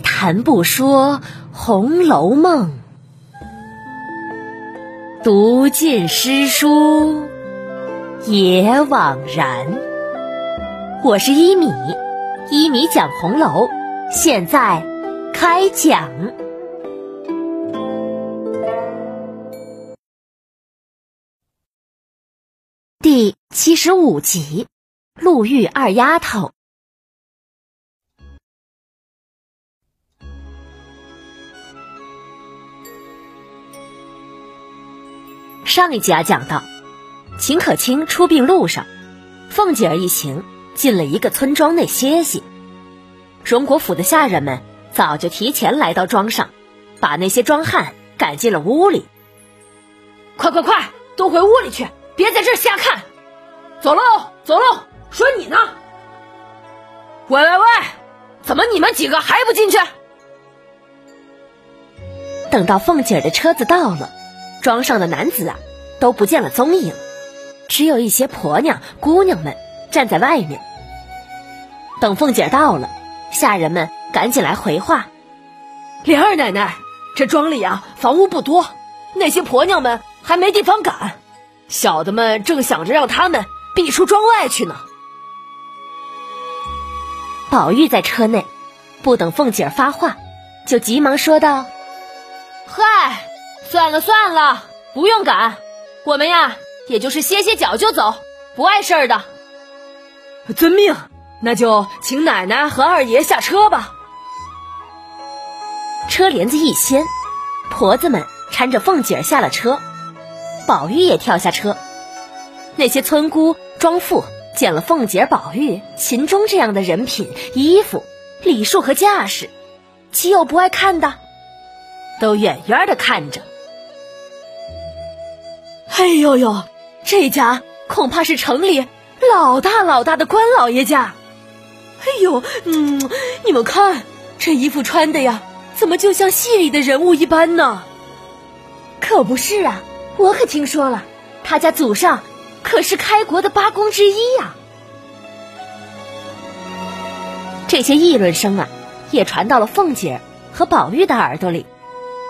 谈不说《红楼梦》，读尽诗书也枉然。我是一米，一米讲红楼，现在开讲第七十五集《陆玉二丫头》。上一集啊，讲到秦可卿出殡路上，凤姐儿一行进了一个村庄内歇息。荣国府的下人们早就提前来到庄上，把那些庄汉赶进了屋里。快快快，都回屋里去，别在这儿瞎看！走喽，走喽，说你呢？喂喂喂，怎么你们几个还不进去？等到凤姐儿的车子到了。庄上的男子啊，都不见了踪影，只有一些婆娘、姑娘们站在外面。等凤姐到了，下人们赶紧来回话：“莲二奶奶，这庄里啊，房屋不多，那些婆娘们还没地方赶，小的们正想着让他们避出庄外去呢。”宝玉在车内，不等凤姐发话，就急忙说道：“嗨。”算了算了，不用赶，我们呀，也就是歇歇脚就走，不碍事儿的。遵命，那就请奶奶和二爷下车吧。车帘子一掀，婆子们搀着凤姐下了车，宝玉也跳下车。那些村姑、庄妇见了凤姐、宝玉、秦钟这样的人品、衣服、礼数和架势，岂有不爱看的？都远远的看着。哎呦呦，这家恐怕是城里老大老大的官老爷家。哎呦，嗯，你们看这衣服穿的呀，怎么就像戏里的人物一般呢？可不是啊，我可听说了，他家祖上可是开国的八公之一呀。这些议论声啊，也传到了凤姐和宝玉的耳朵里，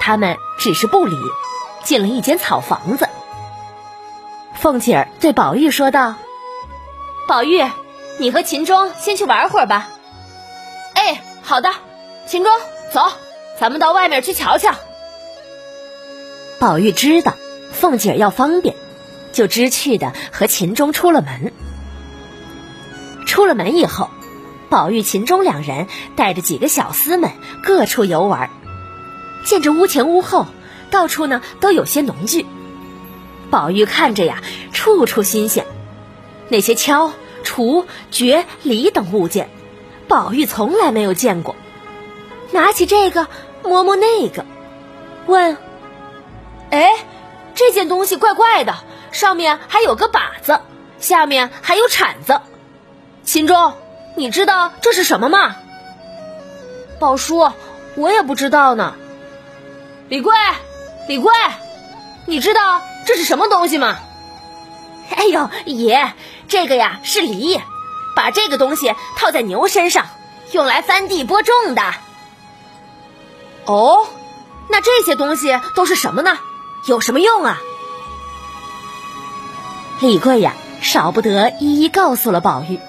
他们只是不理，进了一间草房子。凤姐儿对宝玉说道：“宝玉，你和秦钟先去玩会儿吧。”“哎，好的。”秦钟，走，咱们到外面去瞧瞧。宝玉知道凤姐儿要方便，就知趣的和秦钟出了门。出了门以后，宝玉、秦钟两人带着几个小厮们各处游玩，见着屋前屋后到处呢都有些农具。宝玉看着呀，处处新鲜。那些锹、锄、掘、犁等物件，宝玉从来没有见过。拿起这个，摸摸那个，问：“哎，这件东西怪怪的，上面还有个把子，下面还有铲子。秦钟，你知道这是什么吗？”宝叔，我也不知道呢。李贵，李贵，你知道？这是什么东西吗？哎呦，爷，这个呀是犁，把这个东西套在牛身上，用来翻地播种的。哦，那这些东西都是什么呢？有什么用啊？李贵呀，少不得一一告诉了宝玉。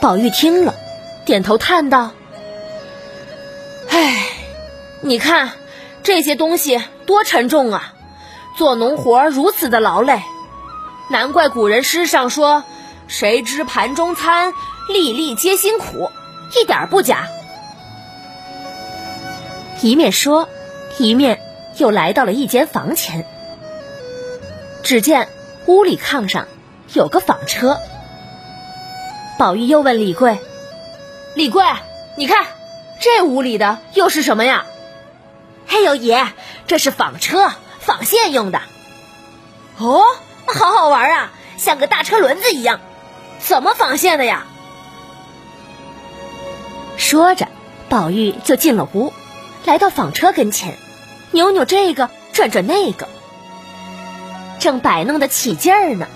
宝玉听了，点头叹道：“唉，你看这些东西多沉重啊！”做农活如此的劳累，难怪古人诗上说：“谁知盘中餐，粒粒皆辛苦。”一点不假。一面说，一面又来到了一间房前。只见屋里炕上有个纺车。宝玉又问李贵：“李贵，你看这屋里的又是什么呀？”“嘿呦爷，这是纺车。”纺线用的，哦，好好玩啊，像个大车轮子一样，怎么纺线的呀？说着，宝玉就进了屋，来到纺车跟前，扭扭这个，转转那个，正摆弄得起劲儿呢。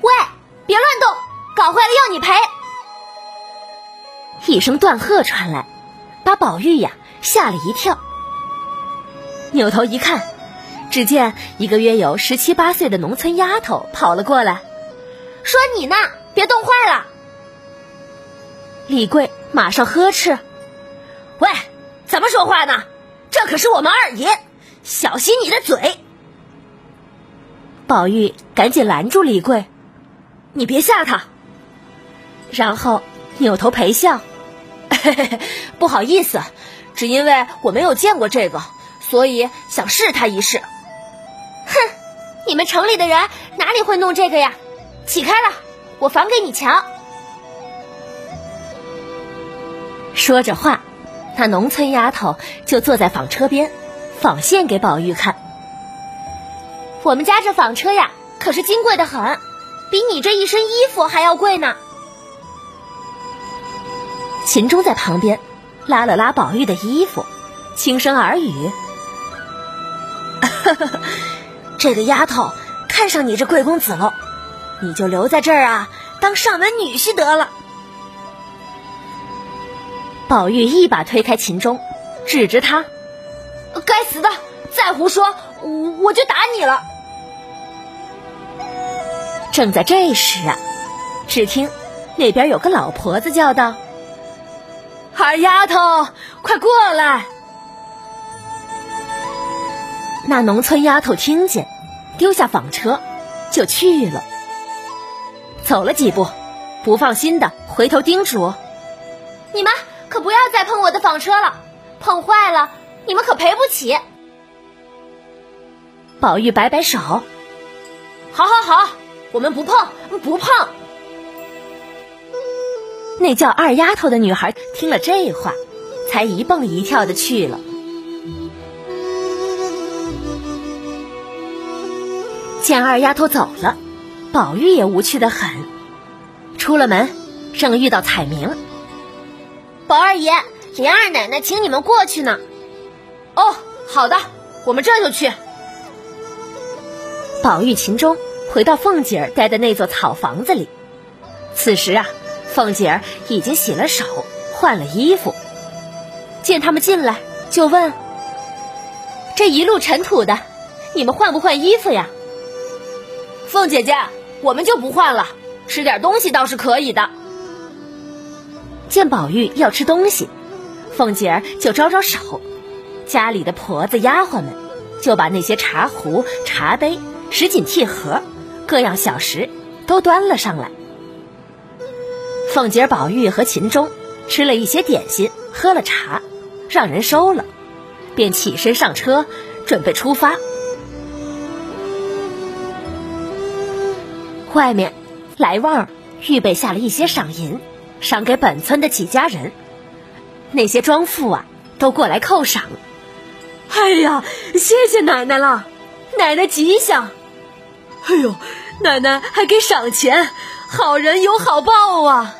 喂，别乱动，搞坏了要你赔！一声断喝传来，把宝玉呀吓了一跳。扭头一看，只见一个约有十七八岁的农村丫头跑了过来，说：“你呢，别冻坏了。”李贵马上呵斥：“喂，怎么说话呢？这可是我们二爷，小心你的嘴！”宝玉赶紧拦住李贵：“你别吓他。”然后扭头陪笑：“不好意思，只因为我没有见过这个，所以想试他一试。”哼，你们城里的人哪里会弄这个呀？起开了，我仿给你瞧。说着话，那农村丫头就坐在纺车边，纺线给宝玉看。我们家这纺车呀，可是金贵的很，比你这一身衣服还要贵呢。秦钟在旁边拉了拉宝玉的衣服，轻声耳语：“ 这个丫头看上你这贵公子了，你就留在这儿啊，当上门女婿得了。”宝玉一把推开秦钟，指着他：“该死的，再胡说，我我就打你了！”正在这时啊，只听那边有个老婆子叫道：“二丫头，快过来！”那农村丫头听见，丢下纺车就去了。走了几步，不放心的回头叮嘱：“你们。”可不要再碰我的纺车了，碰坏了你们可赔不起。宝玉摆摆手：“好好好，我们不碰，不碰。”那叫二丫头的女孩听了这话，才一蹦一跳的去了。见二丫头走了，宝玉也无趣的很。出了门，正遇到彩明。宝二爷，林二奶奶请你们过去呢。哦，好的，我们这就去。宝玉、秦钟回到凤姐儿待的那座草房子里。此时啊，凤姐儿已经洗了手，换了衣服。见他们进来，就问：“这一路尘土的，你们换不换衣服呀？”凤姐姐，我们就不换了，吃点东西倒是可以的。见宝玉要吃东西，凤姐儿就招招手，家里的婆子丫鬟们就把那些茶壶、茶杯、什锦屉盒、各样小食都端了上来。凤姐儿、宝玉和秦钟吃了一些点心，喝了茶，让人收了，便起身上车，准备出发。外面，来旺预备下了一些赏银。赏给本村的几家人，那些庄妇啊，都过来叩赏。哎呀，谢谢奶奶了，奶奶吉祥。哎呦，奶奶还给赏钱，好人有好报啊！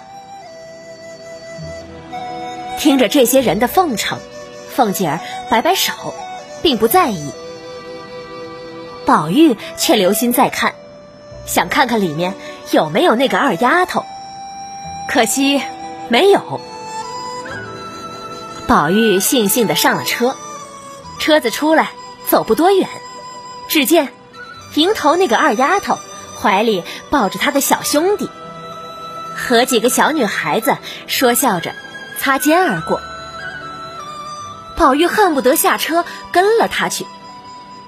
听着这些人的奉承，凤姐儿摆摆手，并不在意。宝玉却留心在看，想看看里面有没有那个二丫头。可惜没有。宝玉悻悻的上了车，车子出来走不多远，只见迎头那个二丫头怀里抱着她的小兄弟，和几个小女孩子说笑着擦肩而过。宝玉恨不得下车跟了他去，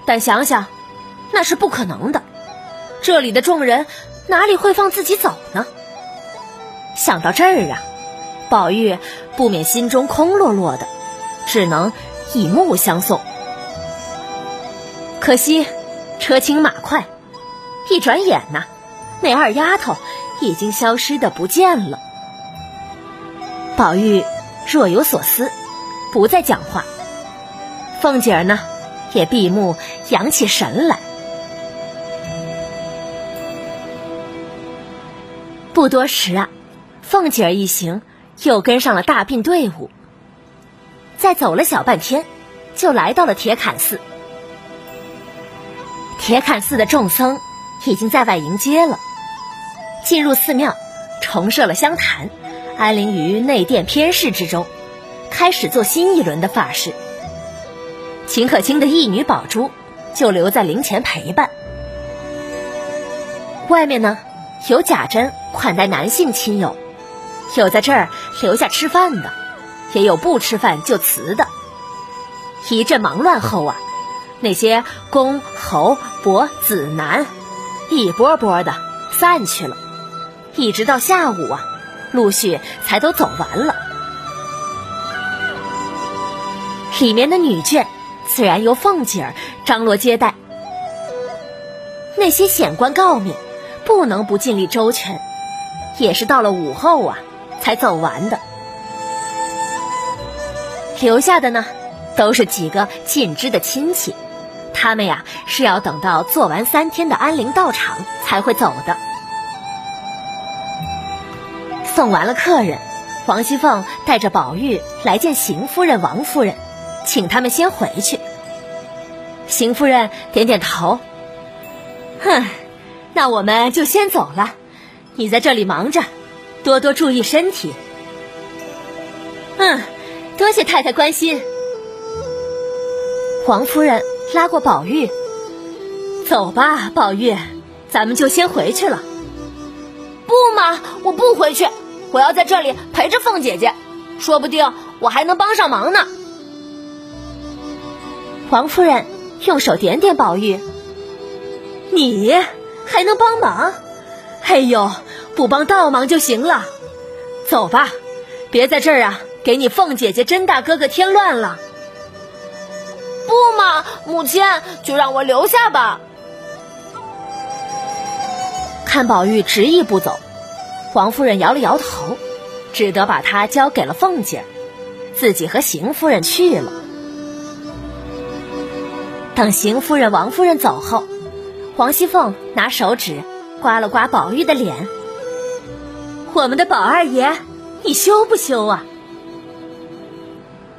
但想想那是不可能的，这里的众人哪里会放自己走呢？想到这儿啊，宝玉不免心中空落落的，只能以目相送。可惜车轻马快，一转眼呐，那二丫头已经消失的不见了。宝玉若有所思，不再讲话。凤姐儿呢，也闭目养起神来。不多时啊。凤姐儿一行又跟上了大殡队伍，再走了小半天，就来到了铁槛寺。铁槛寺的众僧已经在外迎接了。进入寺庙，重设了香坛，安灵于内殿偏室之中，开始做新一轮的法事。秦可卿的义女宝珠就留在灵前陪伴。外面呢，有贾珍款待男性亲友，有在这儿留下吃饭的，也有不吃饭就辞的。一阵忙乱后啊，那些公侯伯子男一波波的散去了，一直到下午啊，陆续才都走完了。里面的女眷。自然由凤姐儿张罗接待，那些显官诰命不能不尽力周全，也是到了午后啊才走完的。留下的呢，都是几个近支的亲戚，他们呀是要等到做完三天的安灵道场才会走的。送完了客人，王熙凤带着宝玉来见邢夫人、王夫人。请他们先回去。邢夫人点点头，哼，那我们就先走了。你在这里忙着，多多注意身体。嗯，多谢太太关心。王夫人拉过宝玉，走吧，宝玉，咱们就先回去了。不嘛，我不回去，我要在这里陪着凤姐姐，说不定我还能帮上忙呢。王夫人用手点点宝玉，你还能帮忙？哎呦，不帮倒忙就行了。走吧，别在这儿啊，给你凤姐姐、甄大哥哥添乱了。不嘛，母亲就让我留下吧。看宝玉执意不走，王夫人摇了摇头，只得把他交给了凤姐，自己和邢夫人去了。等邢夫人、王夫人走后，王熙凤拿手指刮了刮宝玉的脸。我们的宝二爷，你羞不羞啊？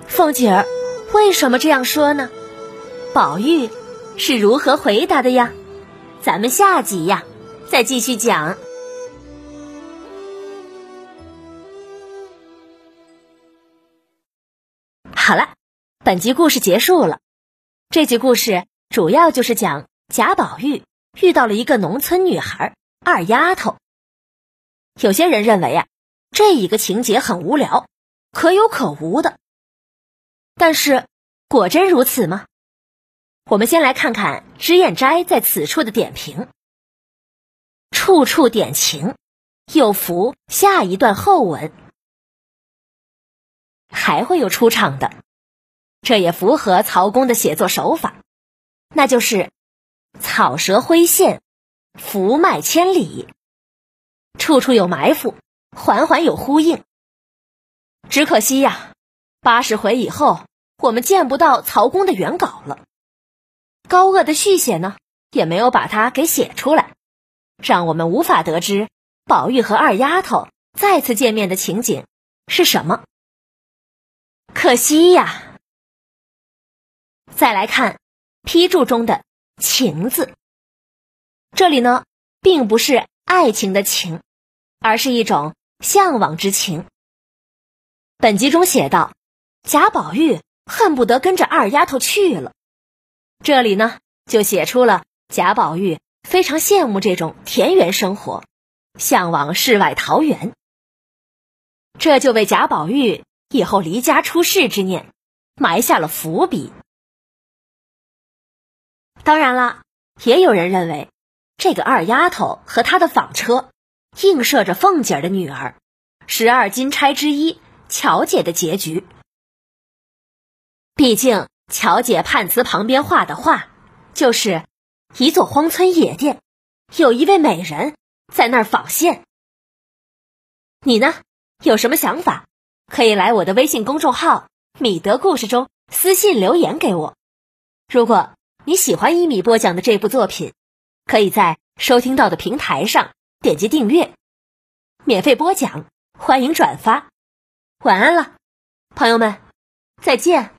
凤姐儿为什么这样说呢？宝玉是如何回答的呀？咱们下集呀再继续讲。好了，本集故事结束了。这集故事主要就是讲贾宝玉遇到了一个农村女孩二丫头。有些人认为啊，这一个情节很无聊，可有可无的。但是果真如此吗？我们先来看看脂砚斋在此处的点评：处处点情，又符下一段后文，还会有出场的。这也符合曹公的写作手法，那就是草蛇灰线，伏脉千里，处处有埋伏，环环有呼应。只可惜呀，八十回以后，我们见不到曹公的原稿了。高鹗的续写呢，也没有把它给写出来，让我们无法得知宝玉和二丫头再次见面的情景是什么。可惜呀。再来看批注中的“情”字，这里呢，并不是爱情的情，而是一种向往之情。本集中写道，贾宝玉恨不得跟着二丫头去了。这里呢，就写出了贾宝玉非常羡慕这种田园生活，向往世外桃源。这就为贾宝玉以后离家出世之念埋下了伏笔。当然了，也有人认为，这个二丫头和她的纺车，映射着凤姐的女儿，十二金钗之一巧姐的结局。毕竟，巧姐判词旁边画的画，就是一座荒村野店，有一位美人在那儿纺线。你呢，有什么想法？可以来我的微信公众号“米德故事”中私信留言给我。如果。你喜欢一米播讲的这部作品，可以在收听到的平台上点击订阅，免费播讲，欢迎转发。晚安了，朋友们，再见。